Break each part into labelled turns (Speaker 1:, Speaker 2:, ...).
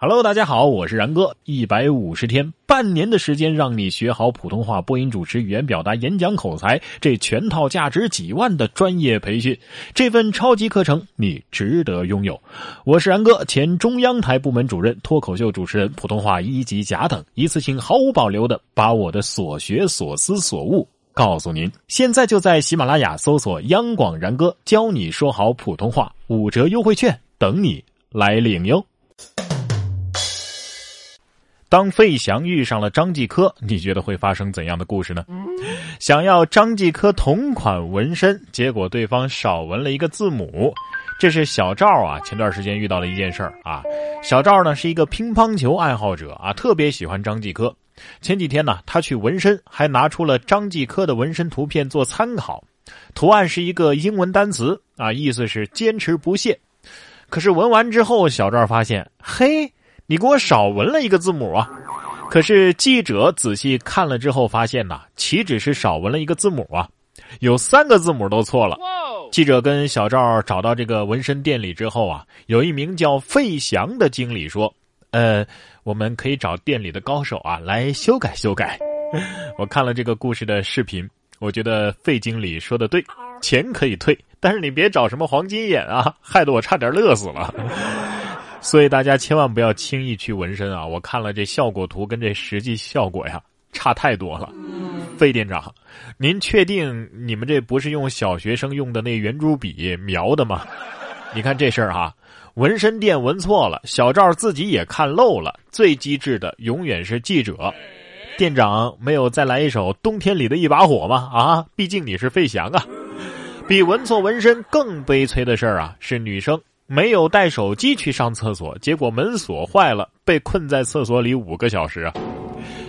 Speaker 1: Hello，大家好，我是然哥。一百五十天，半年的时间，让你学好普通话、播音主持、语言表达、演讲口才，这全套价值几万的专业培训，这份超级课程你值得拥有。我是然哥，前中央台部门主任、脱口秀主持人、普通话一级甲等，一次性毫无保留的把我的所学所思所悟告诉您。现在就在喜马拉雅搜索“央广然哥教你说好普通话”，五折优惠券等你来领哟。当费翔遇上了张继科，你觉得会发生怎样的故事呢？想要张继科同款纹身，结果对方少纹了一个字母。这是小赵啊，前段时间遇到了一件事儿啊。小赵呢是一个乒乓球爱好者啊，特别喜欢张继科。前几天呢，他去纹身，还拿出了张继科的纹身图片做参考。图案是一个英文单词啊，意思是坚持不懈。可是纹完之后，小赵发现，嘿。你给我少纹了一个字母啊！可是记者仔细看了之后发现呐，岂止是少纹了一个字母啊，有三个字母都错了。记者跟小赵找到这个纹身店里之后啊，有一名叫费翔的经理说：“呃，我们可以找店里的高手啊来修改修改。”我看了这个故事的视频，我觉得费经理说的对，钱可以退，但是你别找什么黄金眼啊，害得我差点乐死了。所以大家千万不要轻易去纹身啊！我看了这效果图跟这实际效果呀，差太多了。费店长，您确定你们这不是用小学生用的那圆珠笔描的吗？你看这事儿哈，纹身店纹错了，小赵自己也看漏了。最机智的永远是记者。店长没有再来一首《冬天里的一把火》吗？啊，毕竟你是费翔啊。比纹错纹身更悲催的事儿啊，是女生。没有带手机去上厕所，结果门锁坏了，被困在厕所里五个小时啊！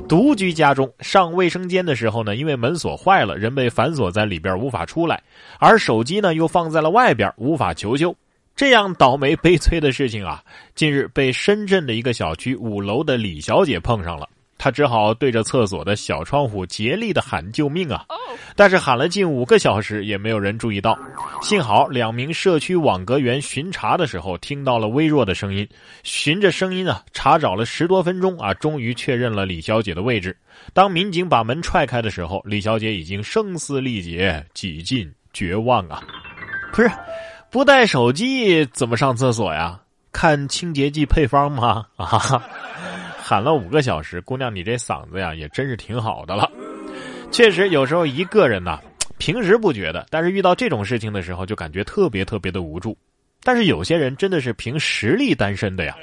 Speaker 1: 独居家中上卫生间的时候呢，因为门锁坏了，人被反锁在里边无法出来，而手机呢又放在了外边无法求救。这样倒霉悲催的事情啊，近日被深圳的一个小区五楼的李小姐碰上了。她只好对着厕所的小窗户竭力的喊救命啊！但是喊了近五个小时也没有人注意到。幸好两名社区网格员巡查的时候听到了微弱的声音，循着声音啊查找了十多分钟啊，终于确认了李小姐的位置。当民警把门踹开的时候，李小姐已经声嘶力竭，几近绝望啊！不是，不带手机怎么上厕所呀？看清洁剂配方吗？啊！喊了五个小时，姑娘，你这嗓子呀，也真是挺好的了。确实，有时候一个人呐，平时不觉得，但是遇到这种事情的时候，就感觉特别特别的无助。但是有些人真的是凭实力单身的呀，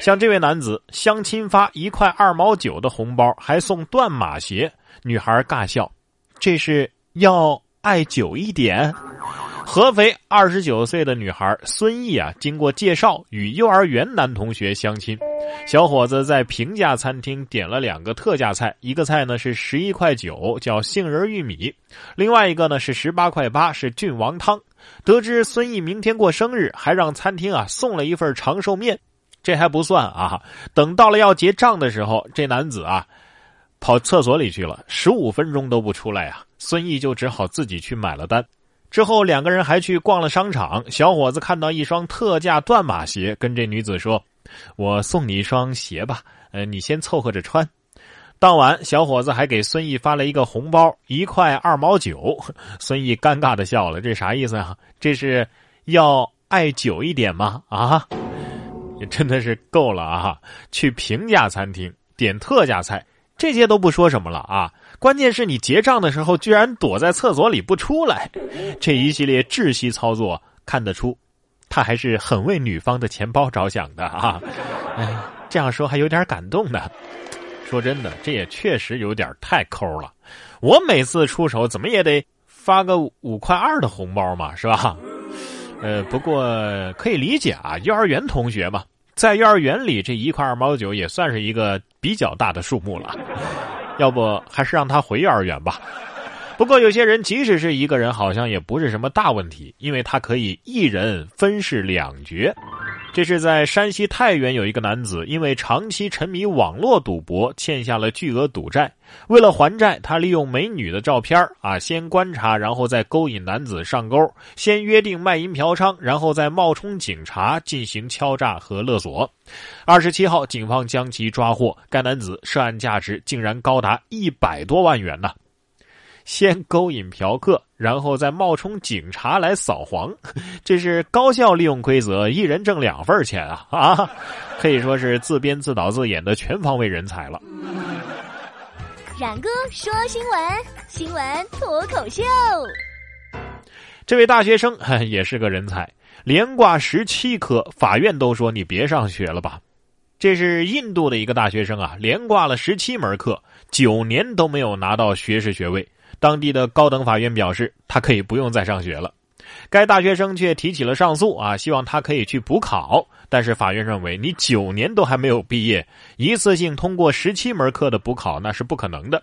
Speaker 1: 像这位男子，相亲发一块二毛九的红包，还送断码鞋，女孩尬笑，这是要爱久一点。合肥二十九岁的女孩孙毅啊，经过介绍与幼儿园男同学相亲。小伙子在平价餐厅点了两个特价菜，一个菜呢是十一块九，叫杏仁玉米；另外一个呢是十八块八，是郡王汤。得知孙毅明天过生日，还让餐厅啊送了一份长寿面。这还不算啊，等到了要结账的时候，这男子啊跑厕所里去了，十五分钟都不出来啊，孙毅就只好自己去买了单。之后两个人还去逛了商场，小伙子看到一双特价断码鞋，跟这女子说：“我送你一双鞋吧，呃，你先凑合着穿。”当晚，小伙子还给孙毅发了一个红包，一块二毛九。孙毅尴尬的笑了，这啥意思啊？这是要爱久一点吗？啊，也真的是够了啊！去平价餐厅点特价菜，这些都不说什么了啊。关键是你结账的时候居然躲在厕所里不出来，这一系列窒息操作看得出，他还是很为女方的钱包着想的啊！哎，这样说还有点感动呢。说真的，这也确实有点太抠了。我每次出手怎么也得发个五块二的红包嘛，是吧？呃，不过可以理解啊，幼儿园同学嘛，在幼儿园里这一块二毛九也算是一个比较大的数目了。要不还是让他回幼儿园吧。不过有些人即使是一个人，好像也不是什么大问题，因为他可以一人分饰两角。这是在山西太原有一个男子，因为长期沉迷网络赌博，欠下了巨额赌债。为了还债，他利用美女的照片啊，先观察，然后再勾引男子上钩，先约定卖淫嫖娼，然后再冒充警察进行敲诈和勒索。二十七号，警方将其抓获，该男子涉案价值竟然高达一百多万元呢。先勾引嫖客，然后再冒充警察来扫黄，这是高效利用规则，一人挣两份钱啊啊！可以说是自编自导自演的全方位人才了。冉哥说新闻，新闻脱口秀。这位大学生 也是个人才，连挂十七科，法院都说你别上学了吧。这是印度的一个大学生啊，连挂了十七门课，九年都没有拿到学士学位。当地的高等法院表示，他可以不用再上学了。该大学生却提起了上诉啊，希望他可以去补考。但是法院认为，你九年都还没有毕业，一次性通过十七门课的补考那是不可能的。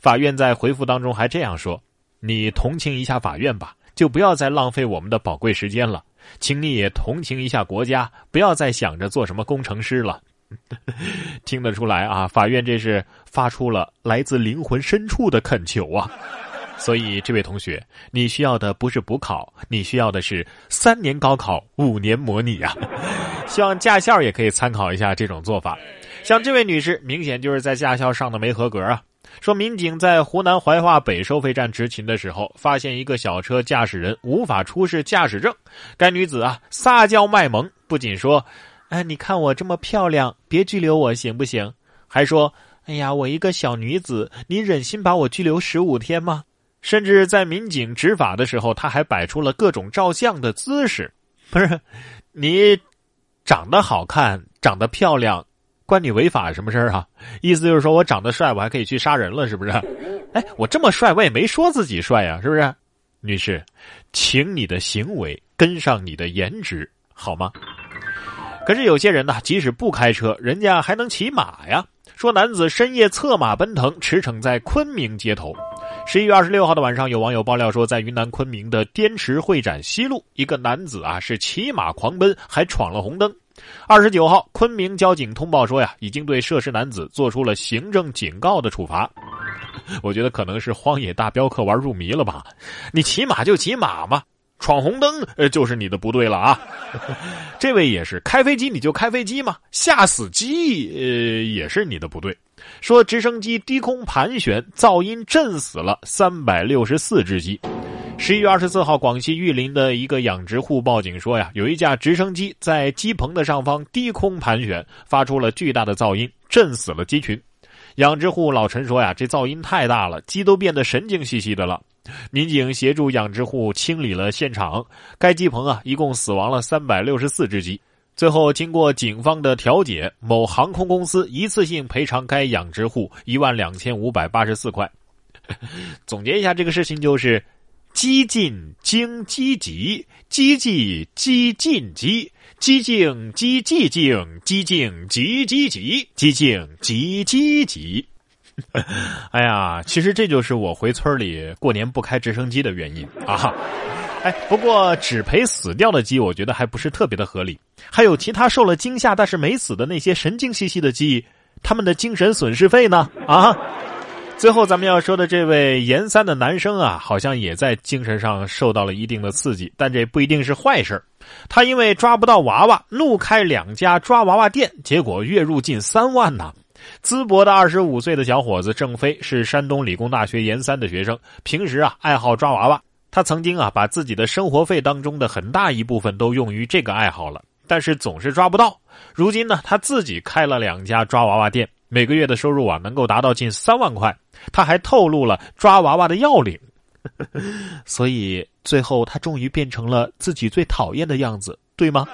Speaker 1: 法院在回复当中还这样说：“你同情一下法院吧，就不要再浪费我们的宝贵时间了。请你也同情一下国家，不要再想着做什么工程师了。” 听得出来啊，法院这是发出了来自灵魂深处的恳求啊！所以这位同学，你需要的不是补考，你需要的是三年高考五年模拟啊！希望驾校也可以参考一下这种做法。像这位女士，明显就是在驾校上的没合格啊！说民警在湖南怀化北收费站执勤的时候，发现一个小车驾驶人无法出示驾驶证，该女子啊撒娇卖萌，不仅说。哎，你看我这么漂亮，别拘留我行不行？还说，哎呀，我一个小女子，你忍心把我拘留十五天吗？甚至在民警执法的时候，他还摆出了各种照相的姿势。不是，你长得好看，长得漂亮，关你违法什么事儿啊？意思就是说我长得帅，我还可以去杀人了，是不是？哎，我这么帅，我也没说自己帅呀，是不是？女士，请你的行为跟上你的颜值，好吗？可是有些人呢，即使不开车，人家还能骑马呀。说男子深夜策马奔腾，驰骋在昆明街头。十一月二十六号的晚上，有网友爆料说，在云南昆明的滇池会展西路，一个男子啊是骑马狂奔，还闯了红灯。二十九号，昆明交警通报说呀，已经对涉事男子做出了行政警告的处罚。我觉得可能是荒野大镖客玩入迷了吧？你骑马就骑马嘛。闯红灯，呃，就是你的不对了啊！这位也是开飞机，你就开飞机嘛，吓死鸡，呃，也是你的不对。说直升机低空盘旋，噪音震死了三百六十四只鸡。十一月二十四号，广西玉林的一个养殖户报警说呀，有一架直升机在鸡棚的上方低空盘旋，发出了巨大的噪音，震死了鸡群。养殖户老陈说呀，这噪音太大了，鸡都变得神经兮兮的了。民警协助养殖户清理了现场，该鸡棚啊，一共死亡了三百六十四只鸡。最后，经过警方的调解，某航空公司一次性赔偿该养殖户一万两千五百八十四块。总结一下，这个事情就是：鸡进经积极，积极激进激，激进激激进，鸡进极积极，鸡进极积极。哎呀，其实这就是我回村里过年不开直升机的原因啊！哎，不过只赔死掉的鸡，我觉得还不是特别的合理。还有其他受了惊吓但是没死的那些神经兮兮的鸡，他们的精神损失费呢？啊！最后咱们要说的这位研三的男生啊，好像也在精神上受到了一定的刺激，但这不一定是坏事他因为抓不到娃娃，怒开两家抓娃娃店，结果月入近三万呢。淄博的二十五岁的小伙子郑飞是山东理工大学研三的学生，平时啊爱好抓娃娃。他曾经啊把自己的生活费当中的很大一部分都用于这个爱好了，但是总是抓不到。如今呢，他自己开了两家抓娃娃店，每个月的收入啊能够达到近三万块。他还透露了抓娃娃的要领，所以最后他终于变成了自己最讨厌的样子，对吗？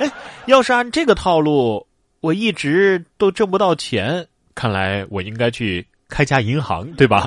Speaker 1: 哎，要是按这个套路。我一直都挣不到钱，看来我应该去开家银行，对吧？